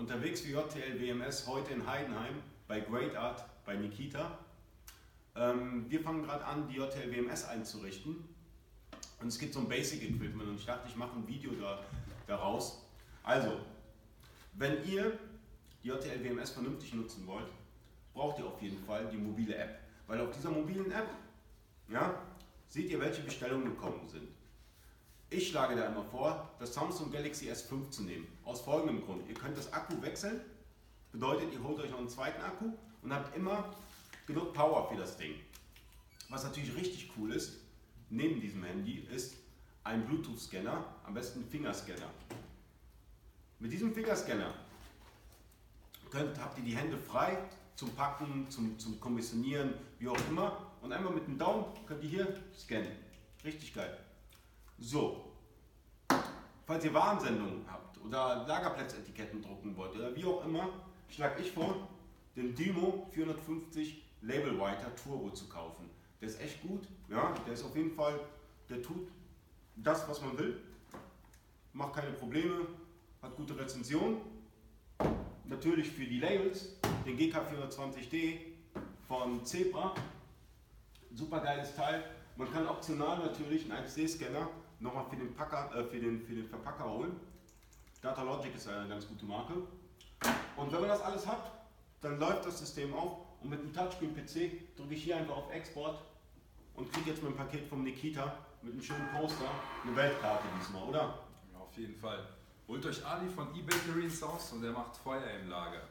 unterwegs für JTL WMS heute in Heidenheim bei Great Art bei Nikita. Ähm, wir fangen gerade an, die JTL WMS einzurichten. Und es gibt so ein Basic Equipment und ich dachte, ich mache ein Video da, daraus. Also, wenn ihr die JTL WMS vernünftig nutzen wollt, braucht ihr auf jeden Fall die mobile App. Weil auf dieser mobilen App ja, seht ihr, welche Bestellungen gekommen sind. Ich schlage da immer vor, das Samsung Galaxy S5 zu nehmen. Aus folgendem Grund. Ihr könnt das Akku wechseln, bedeutet, ihr holt euch noch einen zweiten Akku und habt immer genug Power für das Ding. Was natürlich richtig cool ist, neben diesem Handy, ist ein Bluetooth-Scanner, am besten ein Fingerscanner. Mit diesem Fingerscanner könnt, habt ihr die Hände frei zum Packen, zum, zum Kommissionieren, wie auch immer. Und einmal mit dem Daumen könnt ihr hier scannen. Richtig geil. So, falls ihr Warnsendungen habt oder Lagerplätzetiketten drucken wollt oder wie auch immer, schlage ich vor, den Dymo 450 Label Writer Turbo zu kaufen. Der ist echt gut, ja, der ist auf jeden Fall, der tut das, was man will, macht keine Probleme, hat gute Rezension. Natürlich für die Labels, den GK420D von Zebra, super geiles Teil. Man kann optional natürlich einen 1D-Scanner nochmal für den, Packer, äh, für, den, für den Verpacker holen. Datalogic ist eine ganz gute Marke. Und wenn man das alles hat, dann läuft das System auf und mit dem Touchscreen-PC drücke ich hier einfach auf Export und kriege jetzt mein Paket vom Nikita mit einem schönen Poster eine Weltkarte diesmal, oder? Ja, auf jeden Fall. Holt euch Ali von eBay Marine Sauce und der macht Feuer im Lager.